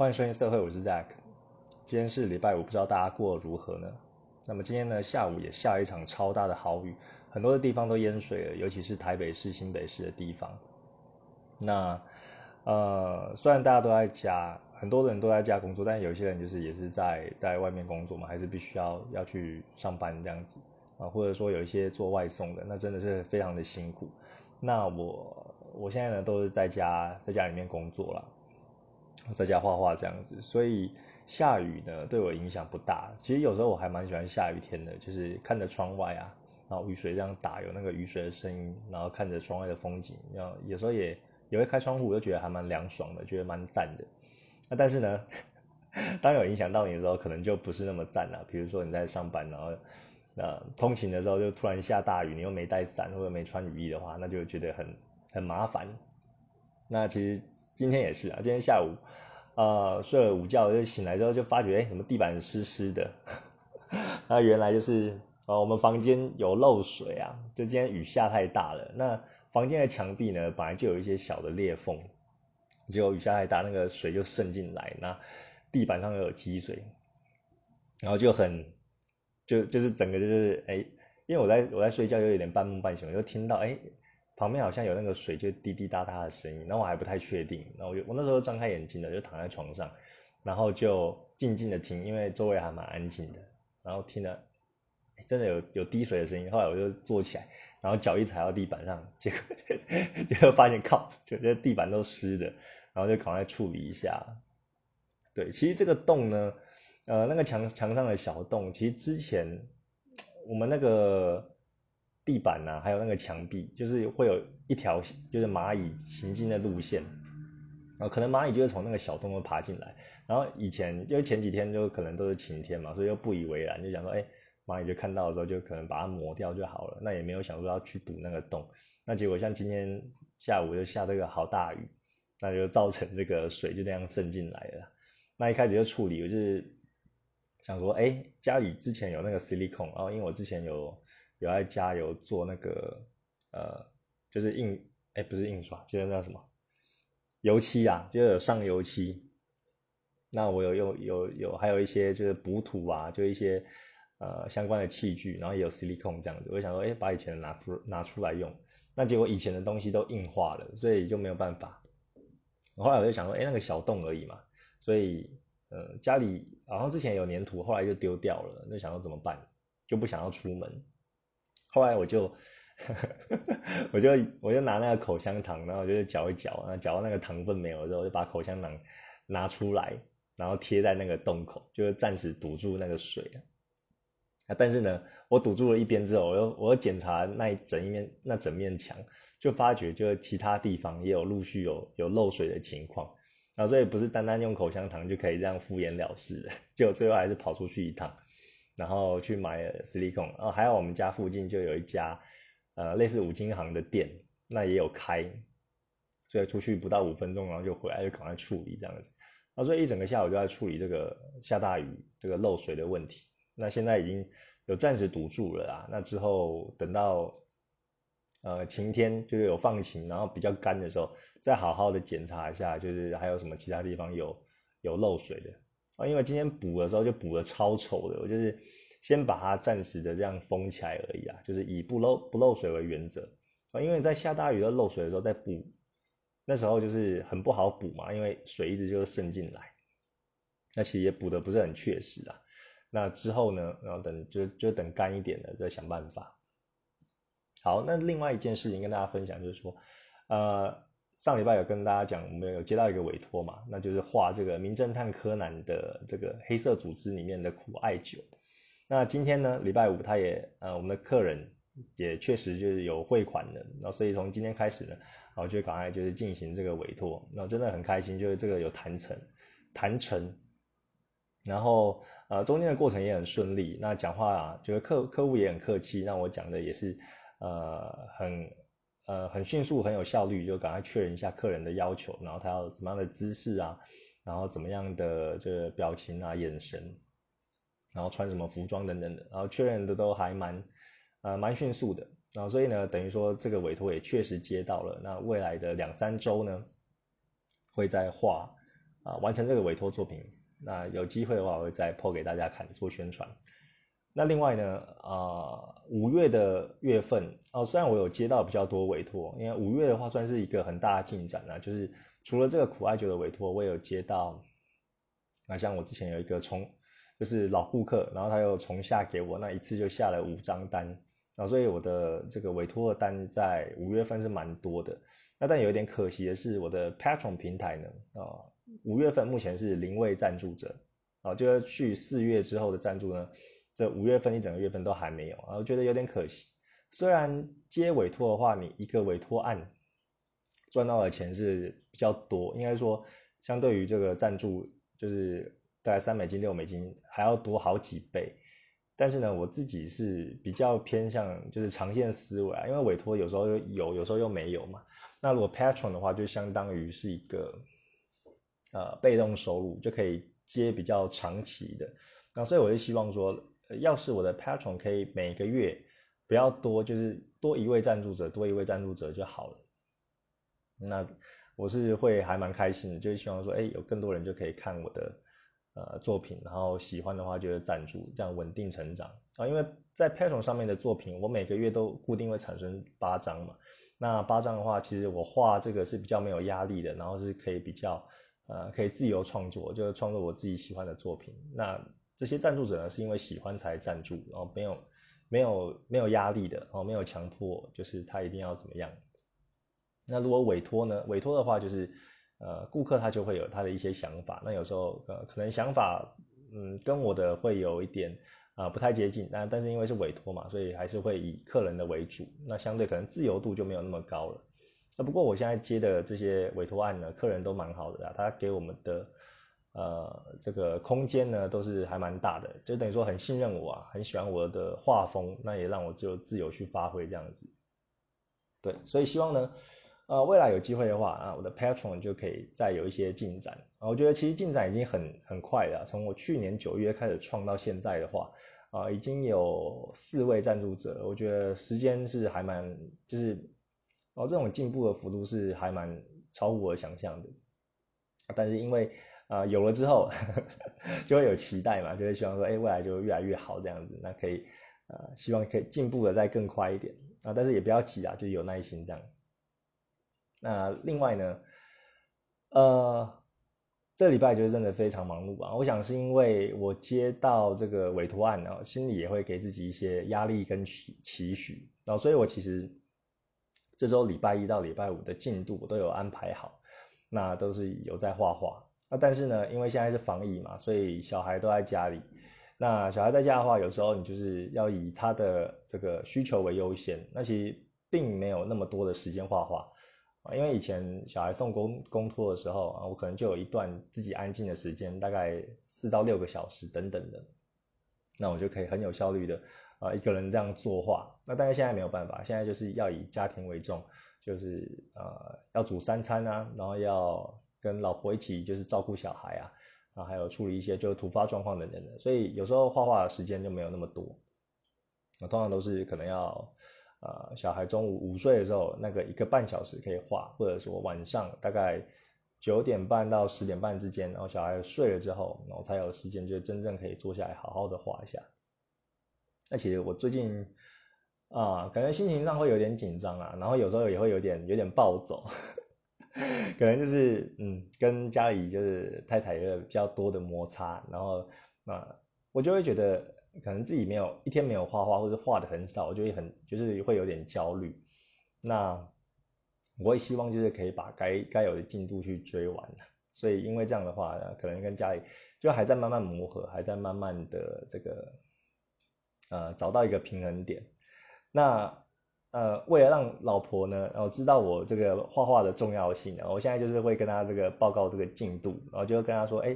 欢迎收听社会，我是 Zack。今天是礼拜五，不知道大家过得如何呢？那么今天呢，下午也下了一场超大的豪雨，很多的地方都淹水了，尤其是台北市、新北市的地方。那呃，虽然大家都在家，很多人都在家工作，但有些人就是也是在在外面工作嘛，还是必须要要去上班这样子啊，或者说有一些做外送的，那真的是非常的辛苦。那我我现在呢，都是在家在家里面工作了。在家画画这样子，所以下雨呢对我影响不大。其实有时候我还蛮喜欢下雨天的，就是看着窗外啊，然后雨水这样打，有那个雨水的声音，然后看着窗外的风景，然后有时候也也会开窗户，我就觉得还蛮凉爽的，觉得蛮赞的。那但是呢，当有影响到你的时候，可能就不是那么赞了。比如说你在上班，然后呃通勤的时候就突然下大雨，你又没带伞或者没穿雨衣的话，那就觉得很很麻烦。那其实今天也是啊，今天下午，呃，睡了午觉就醒来之后就发觉，哎，怎么地板湿湿的？那原来就是，呃，我们房间有漏水啊，就今天雨下太大了。那房间的墙壁呢，本来就有一些小的裂缝，结果雨下太大，那个水就渗进来，那地板上又有积水，然后就很，就就是整个就是，哎，因为我在我在睡觉，又有点半梦半醒，我就听到，哎。旁边好像有那个水就滴滴答答的声音，然后我还不太确定，然后我就我那时候张开眼睛的，就躺在床上，然后就静静的听，因为周围还蛮安静的，然后听了真的有有滴水的声音，后来我就坐起来，然后脚一踩到地板上，结果 结果发现靠，就这地板都湿的，然后就赶快处理一下。对，其实这个洞呢，呃，那个墙墙上的小洞，其实之前我们那个。地板呐，还有那个墙壁，就是会有一条就是蚂蚁行进的路线，然后可能蚂蚁就是从那个小洞爬进来，然后以前因为前几天就可能都是晴天嘛，所以又不以为然，就想说，哎，蚂蚁就看到的时候就可能把它磨掉就好了，那也没有想说要去堵那个洞，那结果像今天下午就下这个好大雨，那就造成这个水就那样渗进来了，那一开始就处理，我就是想说，哎，家里之前有那个 silicone，然后因为我之前有。有在加油做那个，呃，就是印，哎，不是印刷，就是那什么，油漆啊，就有上油漆。那我有有有有，还有一些就是补土啊，就一些呃相关的器具，然后也有 silicone 这样子。我想说，哎，把以前的拿出拿出来用。那结果以前的东西都硬化了，所以就没有办法。后来我就想说，哎，那个小洞而已嘛，所以，呃，家里好像之前有粘土，后来就丢掉了。就想说怎么办，就不想要出门。后来我就，我就我就拿那个口香糖，然后我就搅一搅，然后搅到那个糖分没有之后，就把口香糖拿出来，然后贴在那个洞口，就是暂时堵住那个水啊。但是呢，我堵住了一边之后，我又我又检查那一整一面那整面墙，就发觉就其他地方也有陆续有有漏水的情况，然后所以不是单单用口香糖就可以这样敷衍了事的，就最后还是跑出去一趟。然后去买 silicone，然后还有我们家附近就有一家，呃，类似五金行的店，那也有开，所以出去不到五分钟，然后就回来就赶快处理这样子，啊，所以一整个下午就在处理这个下大雨这个漏水的问题。那现在已经有暂时堵住了啦，那之后等到呃晴天就是有放晴，然后比较干的时候，再好好的检查一下，就是还有什么其他地方有有漏水的。啊，因为今天补的时候就补的超丑的，我就是先把它暂时的这样封起来而已啊，就是以不漏不漏水为原则啊。因为在下大雨要漏水的时候再补，那时候就是很不好补嘛，因为水一直就渗进来，那其实也补的不是很确实啊。那之后呢，然后等就就等干一点了再想办法。好，那另外一件事情跟大家分享就是说，呃。上礼拜有跟大家讲，我们有接到一个委托嘛，那就是画这个《名侦探柯南》的这个黑色组织里面的苦艾酒。那今天呢，礼拜五他也呃，我们的客人也确实就是有汇款的，那所以从今天开始呢，然后就赶快就是进行这个委托，那真的很开心，就是这个有谈成，谈成，然后呃中间的过程也很顺利，那讲话啊，就是客客户也很客气，那我讲的也是呃很。呃，很迅速，很有效率，就赶快确认一下客人的要求，然后他要怎么样的姿势啊，然后怎么样的这个表情啊、眼神，然后穿什么服装等等的，然后确认的都还蛮呃蛮迅速的，然后所以呢，等于说这个委托也确实接到了，那未来的两三周呢，会在画啊完成这个委托作品。那有机会的话，我会再 po 给大家看做宣传。那另外呢，啊五月的月份哦，虽然我有接到比较多委托，因为五月的话算是一个很大的进展啊，就是除了这个苦艾酒的委托，我也有接到，那像我之前有一个从，就是老顾客，然后他又重下给我，那一次就下了五张单。啊，所以我的这个委托的单在五月份是蛮多的，那但有一点可惜的是，我的 Patron 平台呢，啊，五月份目前是零位赞助者，啊，就要去四月之后的赞助呢，这五月份一整个月份都还没有，啊，我觉得有点可惜。虽然接委托的话，你一个委托案赚到的钱是比较多，应该说相对于这个赞助，就是大概三美金、六美金还要多好几倍。但是呢，我自己是比较偏向就是长线思维啊，因为委托有时候有，有时候又没有嘛。那如果 Patron 的话，就相当于是一个呃被动收入，就可以接比较长期的。那所以我就希望说，要是我的 Patron 可以每个月不要多，就是多一位赞助者，多一位赞助者就好了。那我是会还蛮开心的，就是希望说，哎，有更多人就可以看我的。呃，作品，然后喜欢的话就是赞助，这样稳定成长啊。因为在 Patron 上面的作品，我每个月都固定会产生八张嘛。那八张的话，其实我画这个是比较没有压力的，然后是可以比较呃可以自由创作，就是创作我自己喜欢的作品。那这些赞助者呢，是因为喜欢才赞助，然后没有没有没有压力的，然后没有强迫，就是他一定要怎么样。那如果委托呢？委托的话就是。呃，顾客他就会有他的一些想法，那有时候呃可能想法嗯跟我的会有一点啊不太接近，但但是因为是委托嘛，所以还是会以客人的为主，那相对可能自由度就没有那么高了。那不过我现在接的这些委托案呢，客人都蛮好的啊，他给我们的呃这个空间呢都是还蛮大的，就等于说很信任我啊，很喜欢我的画风，那也让我就自由去发挥这样子。对，所以希望呢。呃，未来有机会的话啊，我的 Patron 就可以再有一些进展啊。我觉得其实进展已经很很快了，从我去年九月开始创到现在的话，啊，已经有四位赞助者，我觉得时间是还蛮，就是哦，这种进步的幅度是还蛮超乎我想象的。但是因为啊有了之后，就会有期待嘛，就会希望说，哎，未来就越来越好这样子，那可以呃，希望可以进步的再更快一点啊，但是也不要急啊，就有耐心这样。那另外呢，呃，这礼拜就是真的非常忙碌吧。我想是因为我接到这个委托案呢，心里也会给自己一些压力跟期期许，然后所以我其实这周礼拜一到礼拜五的进度我都有安排好，那都是有在画画。那但是呢，因为现在是防疫嘛，所以小孩都在家里。那小孩在家的话，有时候你就是要以他的这个需求为优先，那其实并没有那么多的时间画画。啊，因为以前小孩送公公托的时候啊，我可能就有一段自己安静的时间，大概四到六个小时等等的，那我就可以很有效率的啊一个人这样作画。那但是现在没有办法，现在就是要以家庭为重，就是呃要煮三餐啊，然后要跟老婆一起就是照顾小孩啊，然后还有处理一些就是突发状况等等的，所以有时候画画的时间就没有那么多。我通常都是可能要。呃，小孩中午午睡的时候，那个一个半小时可以画，或者说晚上大概九点半到十点半之间，然后小孩睡了之后，然后才有时间就真正可以坐下来好好的画一下。那其实我最近啊，感觉心情上会有点紧张啊，然后有时候也会有点有点暴走，可能就是嗯，跟家里就是太太有比较多的摩擦，然后那我就会觉得。可能自己没有一天没有画画，或者画的很少，我就会很就是会有点焦虑。那我也希望就是可以把该该有的进度去追完。所以因为这样的话，可能跟家里就还在慢慢磨合，还在慢慢的这个呃找到一个平衡点。那呃为了让老婆呢，然后知道我这个画画的重要性，我现在就是会跟他这个报告这个进度，然后就跟他说，哎，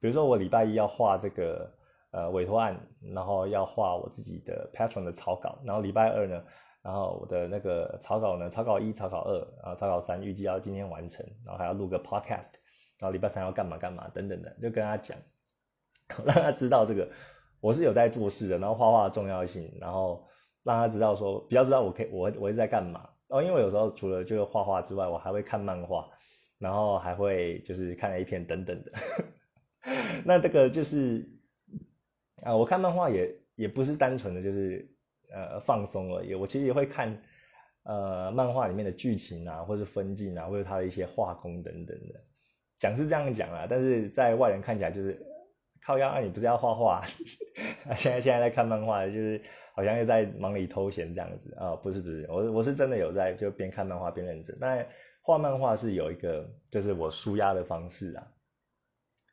比如说我礼拜一要画这个。呃，委托案，然后要画我自己的 Patron 的草稿，然后礼拜二呢，然后我的那个草稿呢，草稿一、草稿二，然后草稿三预计要今天完成，然后还要录个 Podcast，然后礼拜三要干嘛干嘛等等的，就跟他讲，让他知道这个我是有在做事的，然后画画的重要性，然后让他知道说，比较知道我可以我我是在干嘛。然后因为有时候除了就是画画之外，我还会看漫画。然后还会就是看 A 片等等的。那这个就是啊，我看漫画也也不是单纯的就是呃放松而已，我其实也会看呃漫画里面的剧情啊，或者分镜啊，或者它的一些画工等等的。讲是这样讲啊，但是在外人看起来就是靠腰啊，你不是要画画？现在现在在看漫画，就是好像又在忙里偷闲这样子啊？不是不是，我我是真的有在就边看漫画边认真，但画漫画是有一个就是我舒压的方式啊。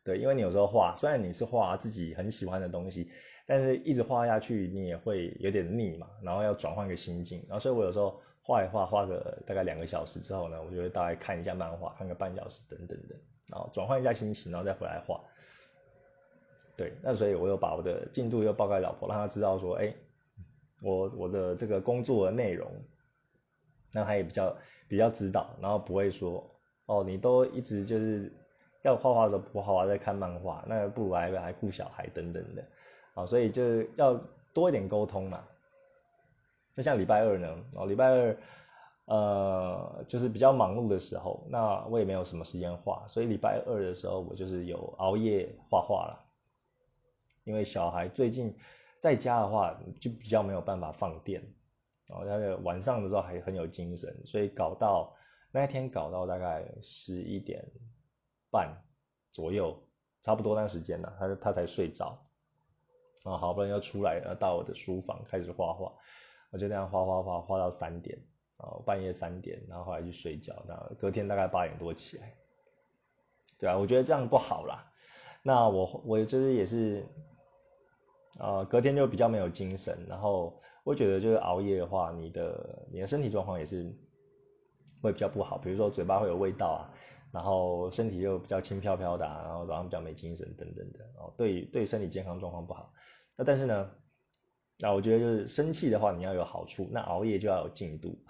对，因为你有时候画，虽然你是画自己很喜欢的东西，但是一直画下去你也会有点腻嘛，然后要转换个心境，然后所以我有时候画一画，画个大概两个小时之后呢，我就会大概看一下漫画，看个半小时等等的，然后转换一下心情，然后再回来画。对，那所以我又把我的进度又报给老婆，让她知道说，哎，我我的这个工作的内容，那他也比较比较知道，然后不会说，哦，你都一直就是。要画画的时候不画画，在看漫画，那不如来来顾小孩等等的，啊，所以就要多一点沟通嘛。那像礼拜二呢，哦，礼拜二，呃，就是比较忙碌的时候，那我也没有什么时间画，所以礼拜二的时候我就是有熬夜画画了。因为小孩最近在家的话，就比较没有办法放电，然后那个晚上的时候还很有精神，所以搞到那一天搞到大概十一点。半左右，差不多那时间了，他他才睡着，啊，好不容易要出来，了，到我的书房开始画画，我就那样画画画画到三点，啊，半夜三点，然后后来去睡觉，那隔天大概八点多起来，对啊，我觉得这样不好啦，那我我就是也是，呃，隔天就比较没有精神，然后我觉得就是熬夜的话，你的你的身体状况也是会比较不好，比如说嘴巴会有味道啊。然后身体又比较轻飘飘的，然后早上比较没精神等等的，哦，对对身体健康状况不好。那但是呢，那我觉得就是生气的话你要有好处，那熬夜就要有进度。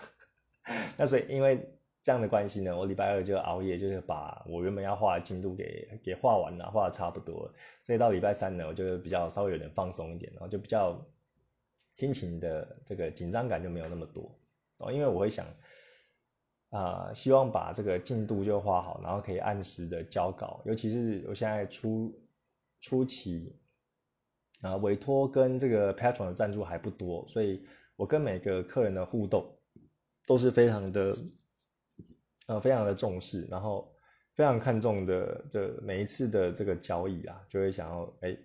那所以因为这样的关系呢，我礼拜二就熬夜，就是把我原本要画的进度给给画完了，画的差不多了。所以到礼拜三呢，我就比较稍微有点放松一点，然后就比较心情的这个紧张感就没有那么多哦，因为我会想。啊，希望把这个进度就画好，然后可以按时的交稿。尤其是我现在初初期，啊，委托跟这个 Patron 的赞助还不多，所以我跟每个客人的互动都是非常的，呃，非常的重视，然后非常看重的这每一次的这个交易啊，就会想要哎，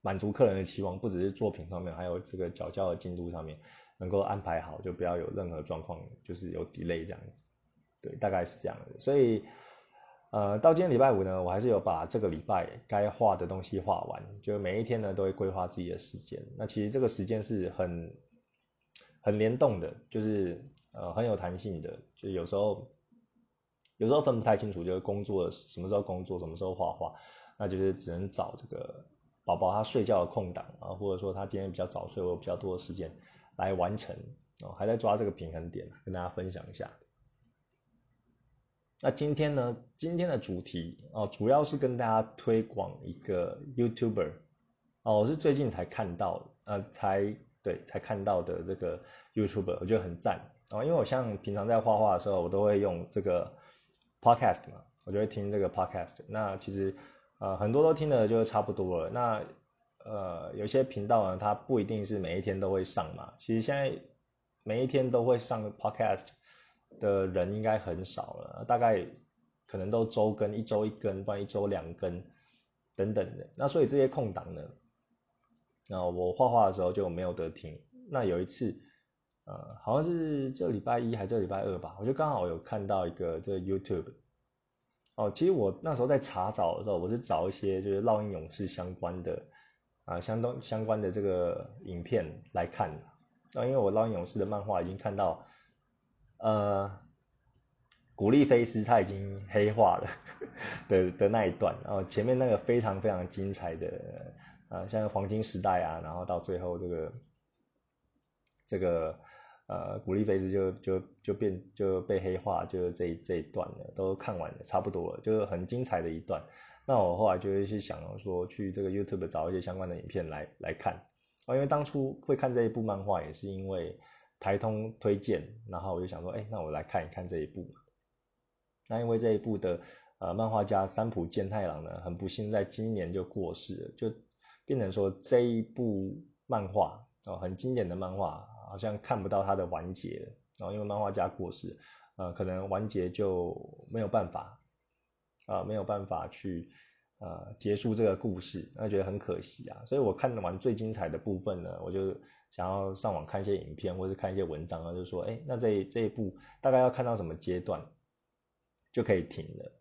满足客人的期望，不只是作品上面，还有这个缴交的进度上面。能够安排好，就不要有任何状况，就是有 delay 这样子，对，大概是这样的。所以，呃，到今天礼拜五呢，我还是有把这个礼拜该画的东西画完，就每一天呢都会规划自己的时间。那其实这个时间是很很联动的，就是呃很有弹性的，就有时候有时候分不太清楚，就是工作什么时候工作，什么时候画画，那就是只能找这个宝宝他睡觉的空档啊，或者说他今天比较早睡，我有比较多的时间。来完成哦，还在抓这个平衡点，跟大家分享一下。那今天呢，今天的主题哦，主要是跟大家推广一个 YouTuber 哦，我是最近才看到，呃，才对才看到的这个 YouTuber，我觉得很赞哦，因为我像平常在画画的时候，我都会用这个 Podcast 嘛，我就会听这个 Podcast。那其实呃很多都听的就差不多了，那。呃，有些频道呢，它不一定是每一天都会上嘛。其实现在每一天都会上 podcast 的人应该很少了，大概可能都周更，一周一更，不然一周两更等等的。那所以这些空档呢，那，我画画的时候就没有得听。那有一次，呃，好像是这礼拜一还是这礼拜二吧，我就刚好有看到一个这个 YouTube。哦，其实我那时候在查找的时候，我是找一些就是烙印勇士相关的。啊，相当相关的这个影片来看的，啊，因为我《烙印勇士》的漫画已经看到，呃，古力菲斯他已经黑化了的的那一段，然后前面那个非常非常精彩的，呃，像黄金时代啊，然后到最后这个这个呃古力菲斯就就就变就被黑化，就是这这一段了，都看完了，差不多了，就是很精彩的一段。那我后来就会去想说，去这个 YouTube 找一些相关的影片来来看哦，因为当初会看这一部漫画也是因为台通推荐，然后我就想说，哎，那我来看一看这一部。那因为这一部的呃漫画家三浦健太郎呢，很不幸在今年就过世了，就变成说这一部漫画哦，很经典的漫画，好像看不到它的完结了。然后因为漫画家过世，呃，可能完结就没有办法，啊，没有办法去呃结束这个故事，那觉得很可惜啊。所以我看完最精彩的部分呢，我就想要上网看一些影片或者看一些文章啊，就说，哎，那这这一部大概要看到什么阶段？就可以停了。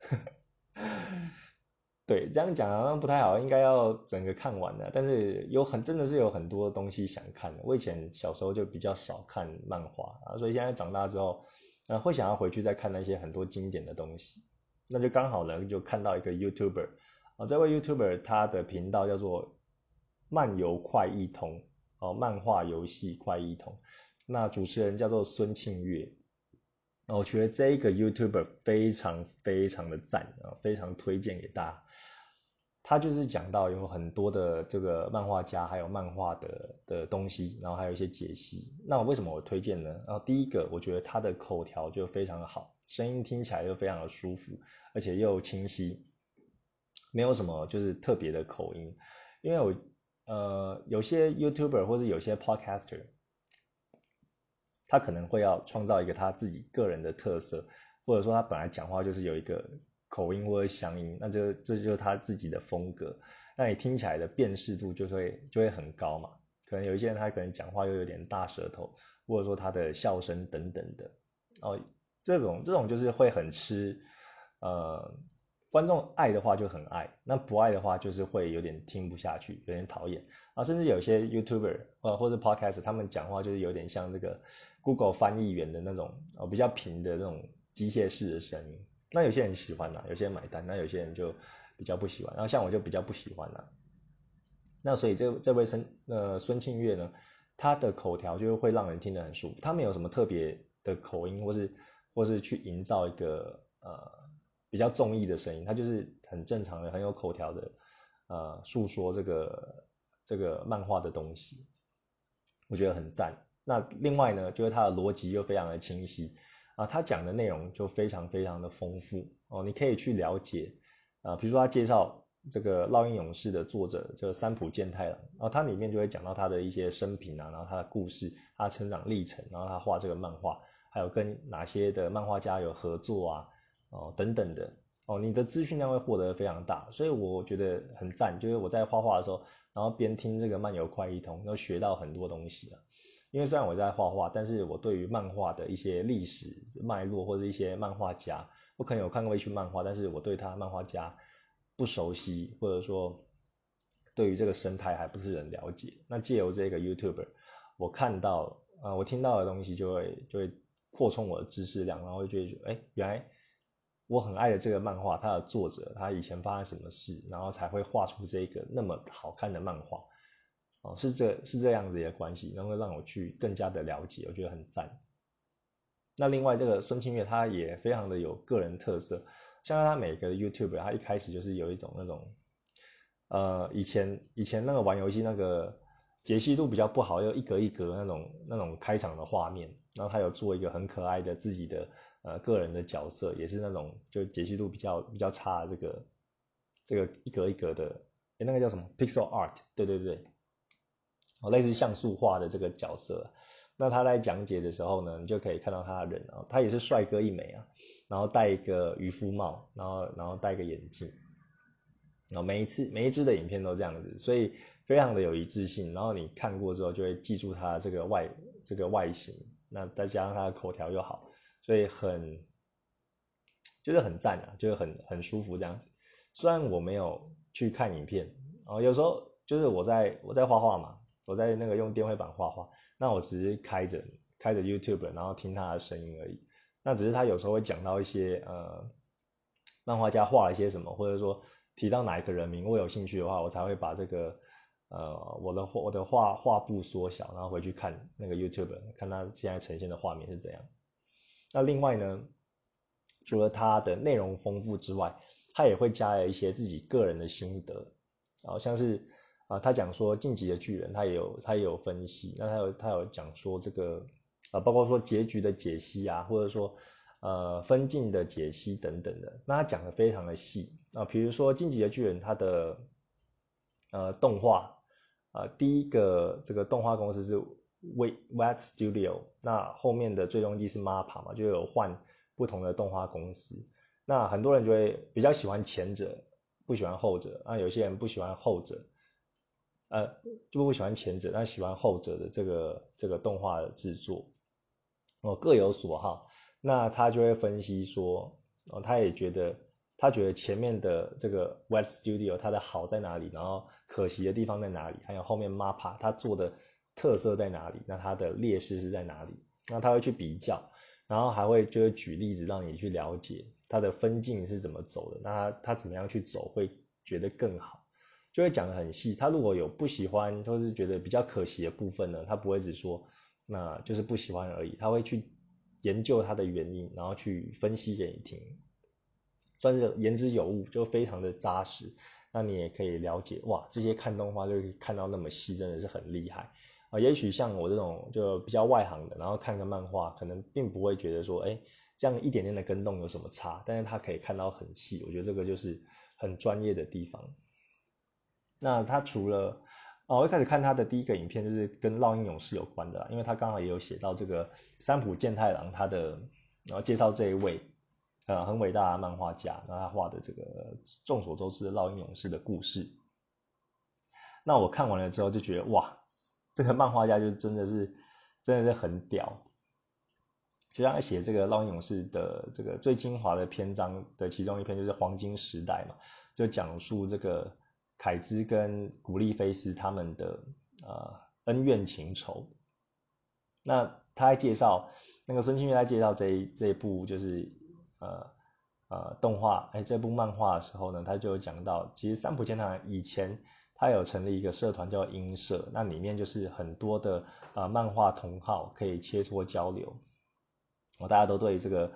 对，这样讲好像不太好，应该要整个看完的。但是有很真的是有很多东西想看的。我以前小时候就比较少看漫画啊，所以现在长大之后，呃，会想要回去再看那些很多经典的东西。那就刚好呢，就看到一个 YouTuber 啊，这位 YouTuber 他的频道叫做漫游快一通哦，漫画游戏快一通。那主持人叫做孙庆月。我觉得这一个 YouTuber 非常非常的赞啊，非常推荐给大家。他就是讲到有很多的这个漫画家，还有漫画的的东西，然后还有一些解析。那我为什么我推荐呢？然后第一个，我觉得他的口条就非常的好，声音听起来又非常的舒服，而且又清晰，没有什么就是特别的口音。因为我呃有些 YouTuber 或者有些 Podcaster。他可能会要创造一个他自己个人的特色，或者说他本来讲话就是有一个口音或者乡音，那就这就是他自己的风格。那你听起来的辨识度就会就会很高嘛。可能有一些人他可能讲话又有点大舌头，或者说他的笑声等等的，哦，这种这种就是会很吃，呃，观众爱的话就很爱，那不爱的话就是会有点听不下去，有点讨厌啊。甚至有些 YouTuber 呃或者 Podcast 他们讲话就是有点像这个。Google 翻译员的那种哦，比较平的那种机械式的声音，那有些人喜欢呐，有些人买单，那有些人就比较不喜欢。然后像我就比较不喜欢呐。那所以这这位孙呃孙庆月呢，他的口条就会让人听得很舒服。他没有什么特别的口音，或是或是去营造一个呃比较综艺的声音，他就是很正常的、很有口条的呃诉说这个这个漫画的东西，我觉得很赞。那另外呢，就是它的逻辑又非常的清晰啊，他讲的内容就非常非常的丰富哦，你可以去了解啊，比如说他介绍这个《烙印勇士》的作者就是三浦健太郎，然后它里面就会讲到他的一些生平啊，然后他的故事、他成长历程，然后他画这个漫画，还有跟哪些的漫画家有合作啊，哦等等的哦，你的资讯量会获得非常大，所以我觉得很赞，就是我在画画的时候，然后边听这个漫游快一通，又学到很多东西啊。因为虽然我在画画，但是我对于漫画的一些历史脉络或者一些漫画家，我可能有看过一些漫画，但是我对他漫画家不熟悉，或者说对于这个生态还不是很了解。那借由这个 YouTuber，我看到啊，我听到的东西就会就会扩充我的知识量，然后就觉得，哎，原来我很爱的这个漫画，它的作者他以前发生什么事，然后才会画出这个那么好看的漫画。哦，是这是这样子的关系，能够让我去更加的了解，我觉得很赞。那另外这个孙清月他也非常的有个人特色，像他每个 YouTube，他一开始就是有一种那种，呃，以前以前那个玩游戏那个解析度比较不好，又一格一格那种那种开场的画面，然后他有做一个很可爱的自己的呃个人的角色，也是那种就解析度比较比较差这个这个一格一格的，哎，那个叫什么 Pixel Art？对对对。哦，类似像素化的这个角色，那他在讲解的时候呢，你就可以看到他的人啊，他也是帅哥一枚啊，然后戴一个渔夫帽，然后然后戴个眼镜，然后每一次每一支的影片都这样子，所以非常的有一致性，然后你看过之后就会记住他这个外这个外形，那再加上他的口条又好，所以很就是很赞啊，就是很很舒服这样子。虽然我没有去看影片啊，有时候就是我在我在画画嘛。我在那个用电绘板画画，那我只是开着开着 YouTube，然后听他的声音而已。那只是他有时候会讲到一些呃，漫画家画了一些什么，或者说提到哪一个人名，我有兴趣的话，我才会把这个呃我的画我的画画布缩小，然后回去看那个 YouTube，看他现在呈现的画面是怎样。那另外呢，除了它的内容丰富之外，它也会加了一些自己个人的心得，好像是。啊，他讲说晋级的巨人，他也有他也有分析，那他有他有讲说这个，啊，包括说结局的解析啊，或者说，呃分镜的解析等等的。那他讲的非常的细啊，比如说《进击的巨人》它的呃动画，呃第一个这个动画公司是 We Wet Studio，那后面的最终季是 Mapa 嘛，就有换不同的动画公司。那很多人就会比较喜欢前者，不喜欢后者。那有些人不喜欢后者，呃，就不喜欢前者，但喜欢后者的这个这个动画的制作，哦，各有所好。那他就会分析说，哦，他也觉得，他觉得前面的这个 Web Studio 它的好在哪里，然后可惜的地方在哪里，还有后面 MAPPA 它做的特色在哪里，那它的劣势是在哪里？那他会去比较，然后还会就是举例子让你去了解。它的分镜是怎么走的？那他他怎么样去走会觉得更好？就会讲得很细。他如果有不喜欢或是觉得比较可惜的部分呢，他不会只说那就是不喜欢而已，他会去研究它的原因，然后去分析给你听，算是言之有物，就非常的扎实。那你也可以了解哇，这些看动画就可以看到那么细，真的是很厉害啊。也许像我这种就比较外行的，然后看个漫画，可能并不会觉得说，哎。这样一点点的跟动有什么差？但是他可以看到很细，我觉得这个就是很专业的地方。那他除了哦，我一开始看他的第一个影片就是跟烙印勇士有关的啦，因为他刚好也有写到这个三浦健太郎他的，然后介绍这一位呃很伟大的漫画家，然后他画的这个众所周知的烙印勇士的故事。那我看完了之后就觉得哇，这个漫画家就真的是真的是很屌。就像写这个《烙印勇士》的这个最精华的篇章的其中一篇，就是黄金时代嘛，就讲述这个凯兹跟古利菲斯他们的呃恩怨情仇。那他在介绍那个孙清月在介绍这一这一部就是呃呃动画哎这部漫画的时候呢，他就讲到，其实三浦健太以前他有成立一个社团叫音社，那里面就是很多的呃漫画同好可以切磋交流。哦，大家都对这个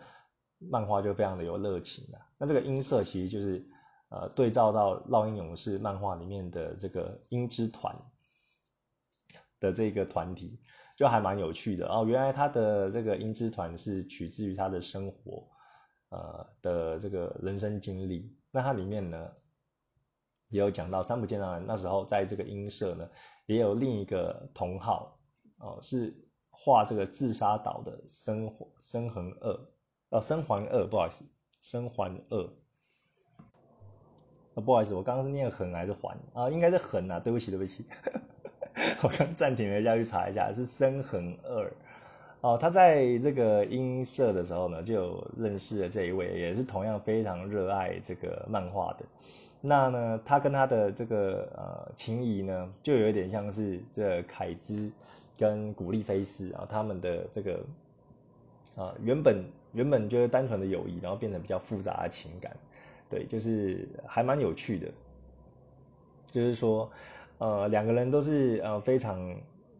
漫画就非常的有热情啊。那这个音社其实就是呃对照到《烙印勇士》漫画里面的这个音之团的这个团体，就还蛮有趣的哦。原来他的这个音之团是取自于他的生活呃的这个人生经历。那它里面呢也有讲到三浦健太郎那时候在这个音社呢也有另一个同好哦是。画这个自杀岛的生生横二，哦，生还二，不好意思，生还二，啊，不好意思，我刚刚是念横还是还啊？应该是横啊，对不起，对不起，我刚暂停了一下去查一下，是生横二。哦，他在这个音社的时候呢，就有认识了这一位，也是同样非常热爱这个漫画的。那呢，他跟他的这个呃情谊呢，就有点像是这凯兹。跟古力菲斯啊，他们的这个啊，原本原本就是单纯的友谊，然后变成比较复杂的情感，对，就是还蛮有趣的。就是说，呃，两个人都是呃非常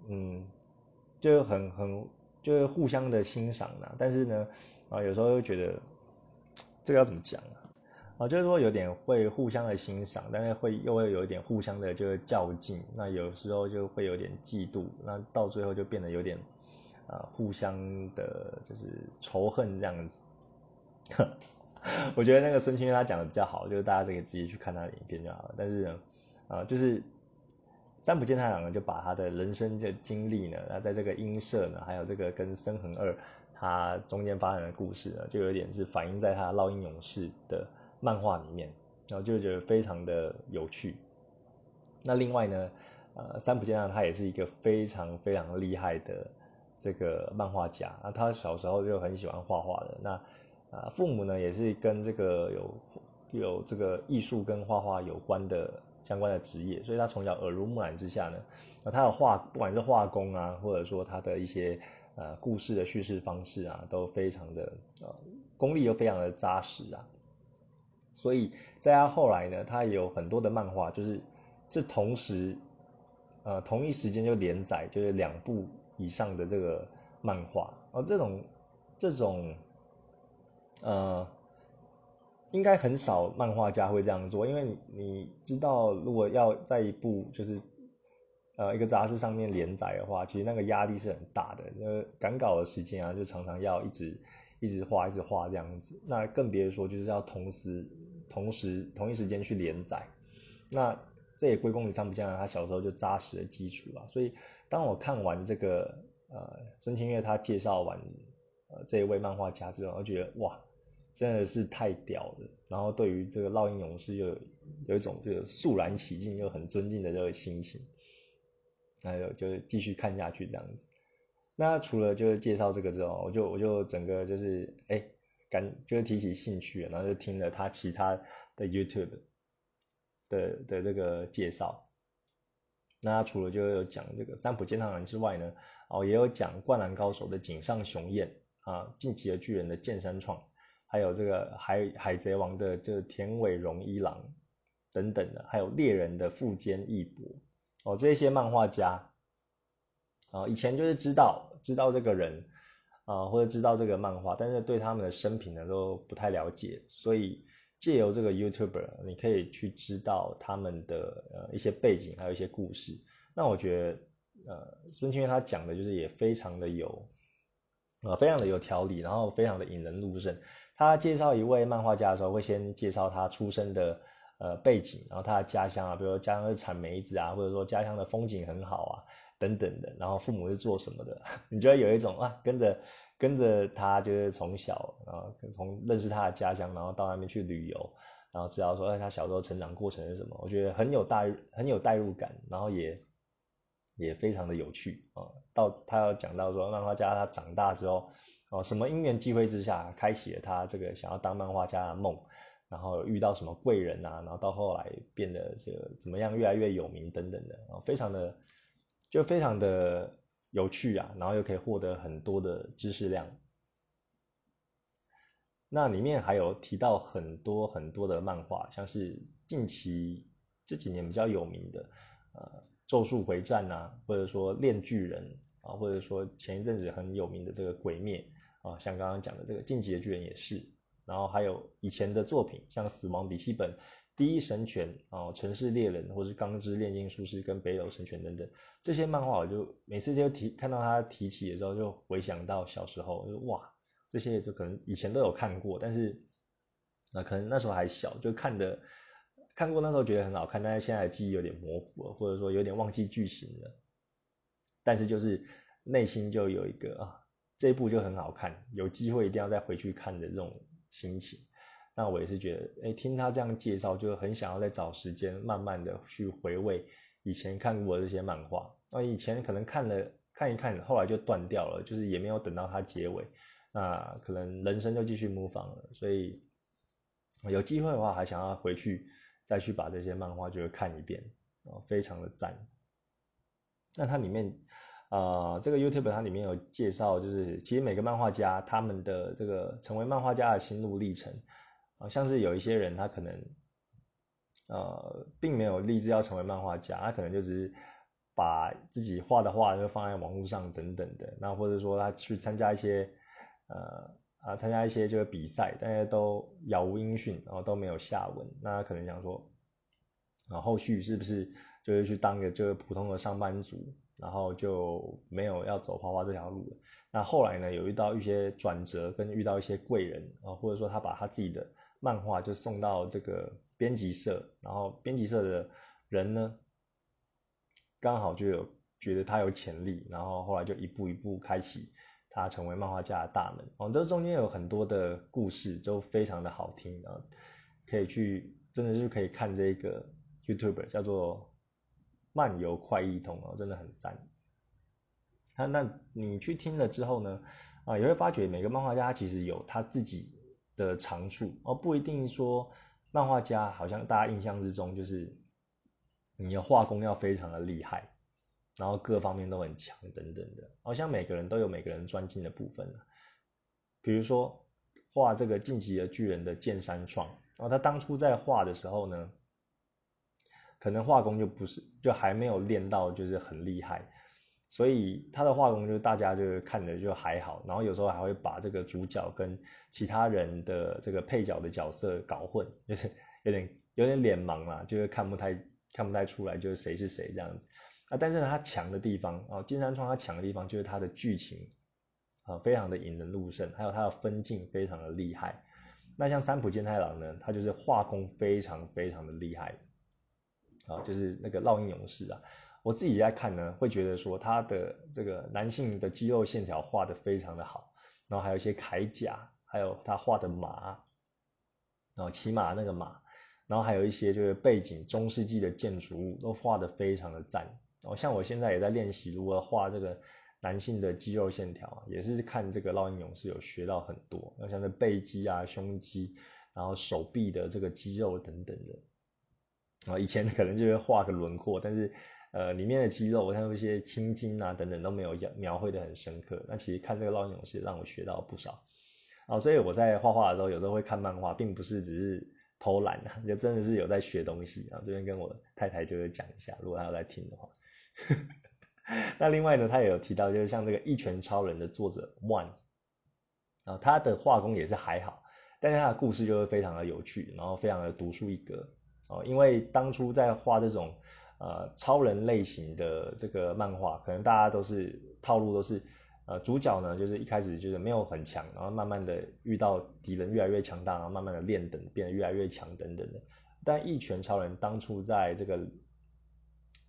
嗯，就很很就是互相的欣赏啦。但是呢，啊，有时候又觉得这个要怎么讲啊？啊，就是说有点会互相的欣赏，但是会又会有一点互相的就是较劲，那有时候就会有点嫉妒，那到最后就变得有点，啊，互相的就是仇恨这样子。我觉得那个孙清他讲的比较好，就是大家可以自己去看他的影片就好了。但是呢，就是三浦健太郎呢就把他的人生的经历呢，然后在这个音社呢，还有这个跟生恒二他中间发生的故事呢，就有点是反映在他烙印勇士的。漫画里面，然后就觉得非常的有趣。那另外呢，呃，三浦健太他也是一个非常非常厉害的这个漫画家啊。他小时候就很喜欢画画的。那啊，父母呢也是跟这个有有这个艺术跟画画有关的相关的职业，所以他从小耳濡目染之下呢，那他的画不管是画工啊，或者说他的一些呃故事的叙事方式啊，都非常的呃功力又非常的扎实啊。所以在他后来呢，他有很多的漫画，就是是同时，呃，同一时间就连载，就是两部以上的这个漫画。而这种这种，呃，应该很少漫画家会这样做，因为你知道，如果要在一部就是呃一个杂志上面连载的话，其实那个压力是很大的，因为赶稿的时间啊，就常常要一直一直画一直画这样子，那更别说就是要同时同时同一时间去连载，那这也归功于三浦江他小时候就扎实的基础啊。所以当我看完这个呃孙清月他介绍完呃这一位漫画家之后，我觉得哇真的是太屌了。然后对于这个烙印勇士又有有一种就肃然起敬又很尊敬的这个心情，还有就是继续看下去这样子。那除了就是介绍这个之后，我就我就整个就是哎，感就是提起兴趣，然后就听了他其他的 YouTube 的的这个介绍。那他除了就有讲这个三浦健太郎之外呢，哦，也有讲灌篮高手的井上雄彦啊，进击的巨人的剑山创，还有这个海海贼王的这个田尾荣一郎等等的，还有猎人的富坚义博哦，这些漫画家。啊，以前就是知道知道这个人啊，或者知道这个漫画，但是对他们的生平呢都不太了解，所以借由这个 YouTuber，你可以去知道他们的呃一些背景，还有一些故事。那我觉得呃孙清月他讲的就是也非常的有呃非常的有条理，然后非常的引人入胜。他介绍一位漫画家的时候，会先介绍他出生的呃背景，然后他的家乡啊，比如说家乡是产梅子啊，或者说家乡的风景很好啊。等等的，然后父母是做什么的？你觉得有一种啊，跟着跟着他，就是从小啊，从认识他的家乡，然后到那边去旅游，然后知道说哎他小时候成长过程是什么？我觉得很有代很有代入感，然后也也非常的有趣啊。到他要讲到说漫画家他长大之后，哦，什么因缘际会之下，开启了他这个想要当漫画家的梦，然后遇到什么贵人啊，然后到后来变得这个怎么样越来越有名等等的啊，非常的。就非常的有趣啊，然后又可以获得很多的知识量。那里面还有提到很多很多的漫画，像是近期这几年比较有名的，呃，《咒术回战》呐，或者说《炼巨人》啊，或者说前一阵子很有名的这个《鬼灭》啊，像刚刚讲的这个《进击的巨人》也是。然后还有以前的作品，像《死亡笔记本》。第一神拳哦，城市猎人，或是钢之炼金术师跟北斗神拳等等这些漫画，我就每次就提看到他提起的时候，就回想到小时候，就哇，这些就可能以前都有看过，但是那可能那时候还小，就看的看过那时候觉得很好看，但是现在记忆有点模糊了，或者说有点忘记剧情了，但是就是内心就有一个啊，这一部就很好看，有机会一定要再回去看的这种心情。那我也是觉得，哎，听他这样介绍，就很想要再找时间，慢慢的去回味以前看过的这些漫画。那以前可能看了看一看，后来就断掉了，就是也没有等到它结尾。那可能人生就继续模仿了。所以有机会的话，还想要回去再去把这些漫画就是看一遍，哦，非常的赞。那它里面，呃，这个 YouTube 它里面有介绍，就是其实每个漫画家他们的这个成为漫画家的心路历程。啊，像是有一些人，他可能，呃，并没有立志要成为漫画家，他可能就只是把自己画的画就放在网络上等等的，那或者说他去参加一些，呃，啊，参加一些这个比赛，大家都杳无音讯，然后都没有下文，那他可能想说，啊，后续是不是就是去当个就是普通的上班族，然后就没有要走画画这条路了？那后来呢，有遇到一些转折，跟遇到一些贵人啊，或者说他把他自己的漫画就送到这个编辑社，然后编辑社的人呢，刚好就有觉得他有潜力，然后后来就一步一步开启他成为漫画家的大门。哦，这中间有很多的故事，都非常的好听啊，可以去真的是可以看这个 YouTube 叫做漫游快易通哦，真的很赞。那那你去听了之后呢，啊，也会发觉每个漫画家其实有他自己。的长处哦，不一定说漫画家好像大家印象之中就是你的画工要非常的厉害，然后各方面都很强等等的，好像每个人都有每个人专精的部分比如说画这个晋级的巨人的剑山创，然后他当初在画的时候呢，可能画工就不是就还没有练到就是很厉害。所以他的画工就是大家就是看着就还好，然后有时候还会把这个主角跟其他人的这个配角的角色搞混，就是 有点有点脸盲啦，就是看不太看不太出来就是谁是谁这样子啊。但是，他强的地方哦，金山创他强的地方就是他的剧情啊，非常的引人入胜，还有他的分镜非常的厉害。那像三浦健太郎呢，他就是画工非常非常的厉害，啊，就是那个烙印勇士啊，我自己在看呢，会觉得说他的这个男性的肌肉线条画的非常的好，然后还有一些铠甲，还有他画的马，然后骑马那个马，然后还有一些就是背景中世纪的建筑物都画的非常的赞。然后像我现在也在练习如何画这个。男性的肌肉线条也是看这个烙印勇士有学到很多，像这背肌啊、胸肌，然后手臂的这个肌肉等等的。啊，以前可能就是画个轮廓，但是呃，里面的肌肉像一些青筋啊等等都没有描绘的很深刻。那其实看这个烙印勇士让我学到不少。啊，所以我在画画的时候有时候会看漫画，并不是只是偷懒啊，就真的是有在学东西啊。这边跟我太太就是讲一下，如果她有在听的话。那另外呢，他也有提到，就是像这个《一拳超人》的作者 One，啊，他的画工也是还好，但是他的故事就会非常的有趣，然后非常的独树一格哦。因为当初在画这种呃超人类型的这个漫画，可能大家都是套路都是呃主角呢就是一开始就是没有很强，然后慢慢的遇到敌人越来越强大，然后慢慢的练等变得越来越强等等的。但《一拳超人》当初在这个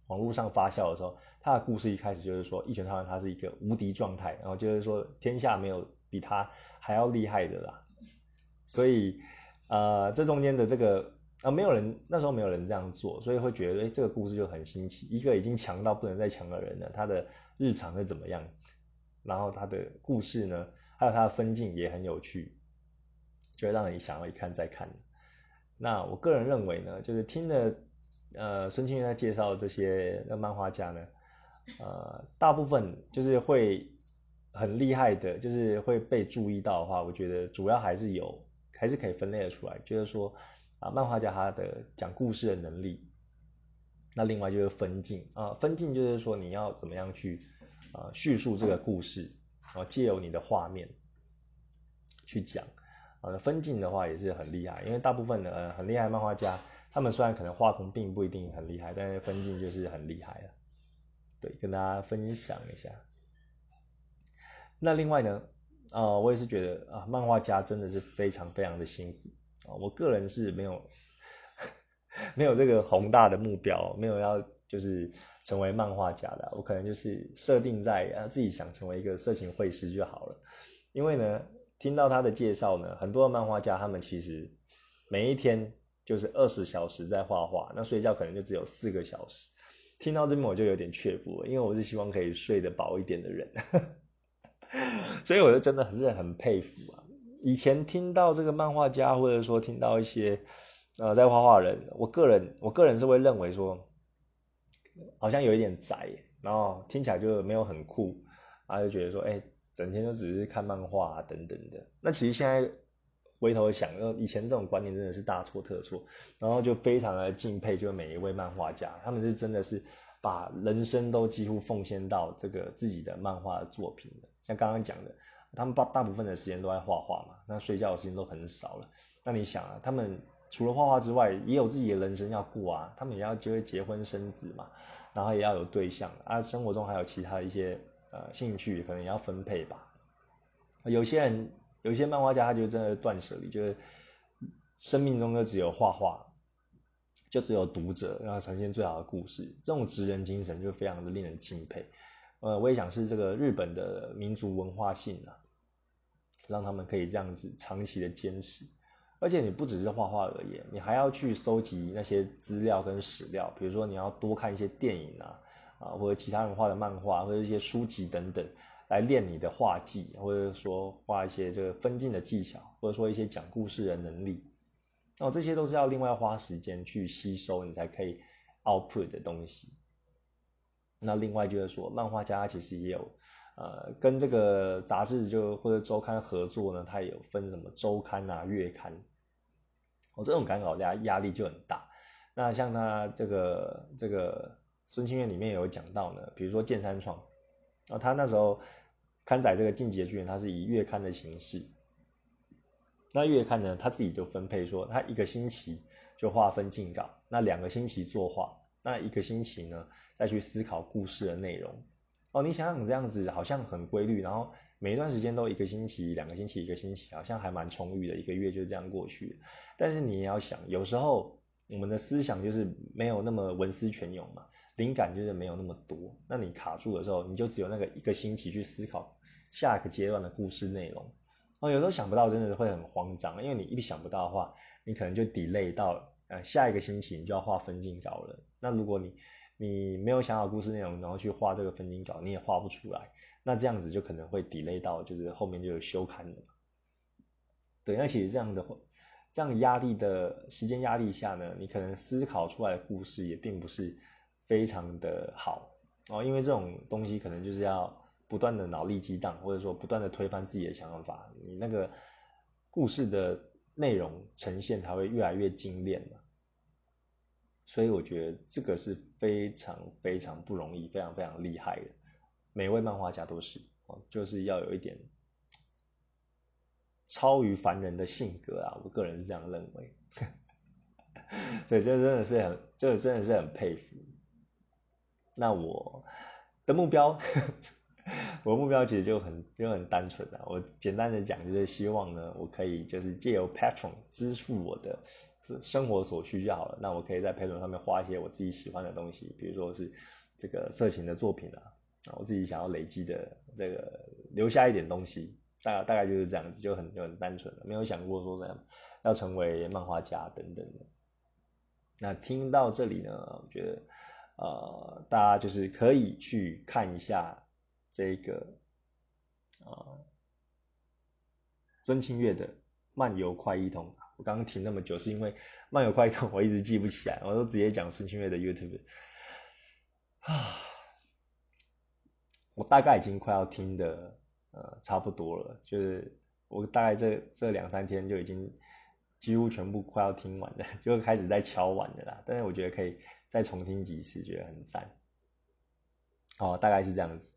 网络上发酵的时候，他的故事一开始就是说，一拳超人他是一个无敌状态，然后就是说天下没有比他还要厉害的啦。所以，呃，这中间的这个啊，没有人那时候没有人这样做，所以会觉得，哎，这个故事就很新奇。一个已经强到不能再强的人呢，他的日常是怎么样？然后他的故事呢，还有他的分镜也很有趣，就会让你想要一看再看。那我个人认为呢，就是听了。呃，孙清在介绍这些那漫画家呢，呃，大部分就是会很厉害的，就是会被注意到的话，我觉得主要还是有，还是可以分类的出来，就是说啊，漫画家他的讲故事的能力，那另外就是分镜啊，分镜就是说你要怎么样去啊叙述这个故事，然后借由你的画面去讲，啊，分镜的话也是很厉害，因为大部分的呃很厉害漫画家。他们虽然可能画工并不一定很厉害，但是分镜就是很厉害了。对，跟大家分享一下。那另外呢，啊，我也是觉得啊，漫画家真的是非常非常的辛苦。我个人是没有 没有这个宏大的目标，没有要就是成为漫画家的。我可能就是设定在啊自己想成为一个色情绘师就好了。因为呢，听到他的介绍呢，很多漫画家他们其实每一天。就是二十小时在画画，那睡觉可能就只有四个小时。听到这边我就有点却步了，因为我是希望可以睡得饱一点的人，所以我就真的是很佩服啊。以前听到这个漫画家，或者说听到一些呃在画画人，我个人我个人是会认为说，好像有一点宅，然后听起来就没有很酷，然后就觉得说，哎，整天就只是看漫画啊等等的。那其实现在。回头想，以前这种观念真的是大错特错，然后就非常的敬佩，就每一位漫画家，他们是真的是把人生都几乎奉献到这个自己的漫画作品的。像刚刚讲的，他们大大部分的时间都在画画嘛，那睡觉的时间都很少了。那你想啊，他们除了画画之外，也有自己的人生要过啊，他们也要就会结婚生子嘛，然后也要有对象啊，生活中还有其他的一些呃兴趣，可能也要分配吧。有些人。有些漫画家，他就真的断舍离，就是生命中就只有画画，就只有读者，然后呈现最好的故事。这种职人精神就非常的令人敬佩。呃，我也想是这个日本的民族文化性啊，让他们可以这样子长期的坚持。而且你不只是画画而已，你还要去收集那些资料跟史料，比如说你要多看一些电影啊，啊或者其他人画的漫画或者一些书籍等等。来练你的画技，或者说画一些这个分镜的技巧，或者说一些讲故事的能力，哦，这些都是要另外花时间去吸收，你才可以 output 的东西。那另外就是说，漫画家其实也有，呃，跟这个杂志就或者周刊合作呢，他也有分什么周刊啊、月刊，哦，这种赶稿压压力就很大。那像他这个这个孙清月里面有讲到呢，比如说剑三创。啊，他那时候刊载这个《进击的巨人》，他是以月刊的形式。那月刊呢，他自己就分配说，他一个星期就划分进稿，那两个星期作画，那一个星期呢再去思考故事的内容。哦，你想想这样子好像很规律，然后每一段时间都一个星期、两个星期、一个星期，好像还蛮充裕的，一个月就这样过去。但是你也要想，有时候我们的思想就是没有那么文思泉涌嘛，灵感就是没有那么多。那你卡住的时候，你就只有那个一个星期去思考下一个阶段的故事内容。哦，有时候想不到，真的会很慌张，因为你一想不到的话，你可能就 delay 到呃下一个星期，你就要画分镜稿了。那如果你你没有想好故事内容，然后去画这个分镜稿，你也画不出来。那这样子就可能会 delay 到，就是后面就有休刊了。对，那其实这样的话这样压力的时间压力下呢，你可能思考出来的故事也并不是非常的好哦，因为这种东西可能就是要不断的脑力激荡，或者说不断的推翻自己的想法，你那个故事的内容呈现才会越来越精炼嘛。所以我觉得这个是非常非常不容易，非常非常厉害的。每位漫画家都是哦，就是要有一点超于凡人的性格啊！我个人是这样认为。所以这真的是很，这真的是很佩服。那我的目标，我的目标其实就很就很单纯啊。我简单的讲，就是希望呢，我可以就是借由 Patron 支付我的。生活所需就好了。那我可以在 Patreon 上面画一些我自己喜欢的东西，比如说是这个色情的作品啊，我自己想要累积的这个留下一点东西，大大概就是这样子，就很就很单纯了，没有想过说这样要成为漫画家等等的。那听到这里呢，我觉得呃，大家就是可以去看一下这个啊，孙清月的漫游快一通。我刚刚停那么久，是因为漫游快通我一直记不起来，我都直接讲孙清月的 YouTube 啊，我大概已经快要听的呃差不多了，就是我大概这这两三天就已经几乎全部快要听完了，就开始在敲完的啦。但是我觉得可以再重听几次，觉得很赞。哦，大概是这样子。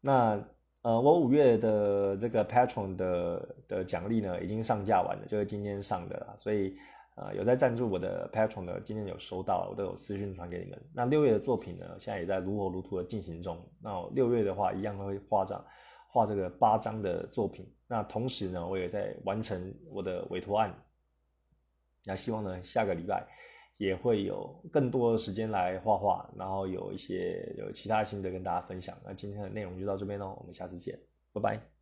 那。呃，我五月的这个 Patron 的的奖励呢，已经上架完了，就是今天上的啦。所以，呃，有在赞助我的 Patron 的，今天有收到，我都有私讯传给你们。那六月的作品呢，现在也在如火如荼的进行中。那六月的话，一样会画张画这个八张的作品。那同时呢，我也在完成我的委托案。那希望呢，下个礼拜。也会有更多的时间来画画，然后有一些有其他心得跟大家分享。那今天的内容就到这边喽，我们下次见，拜拜。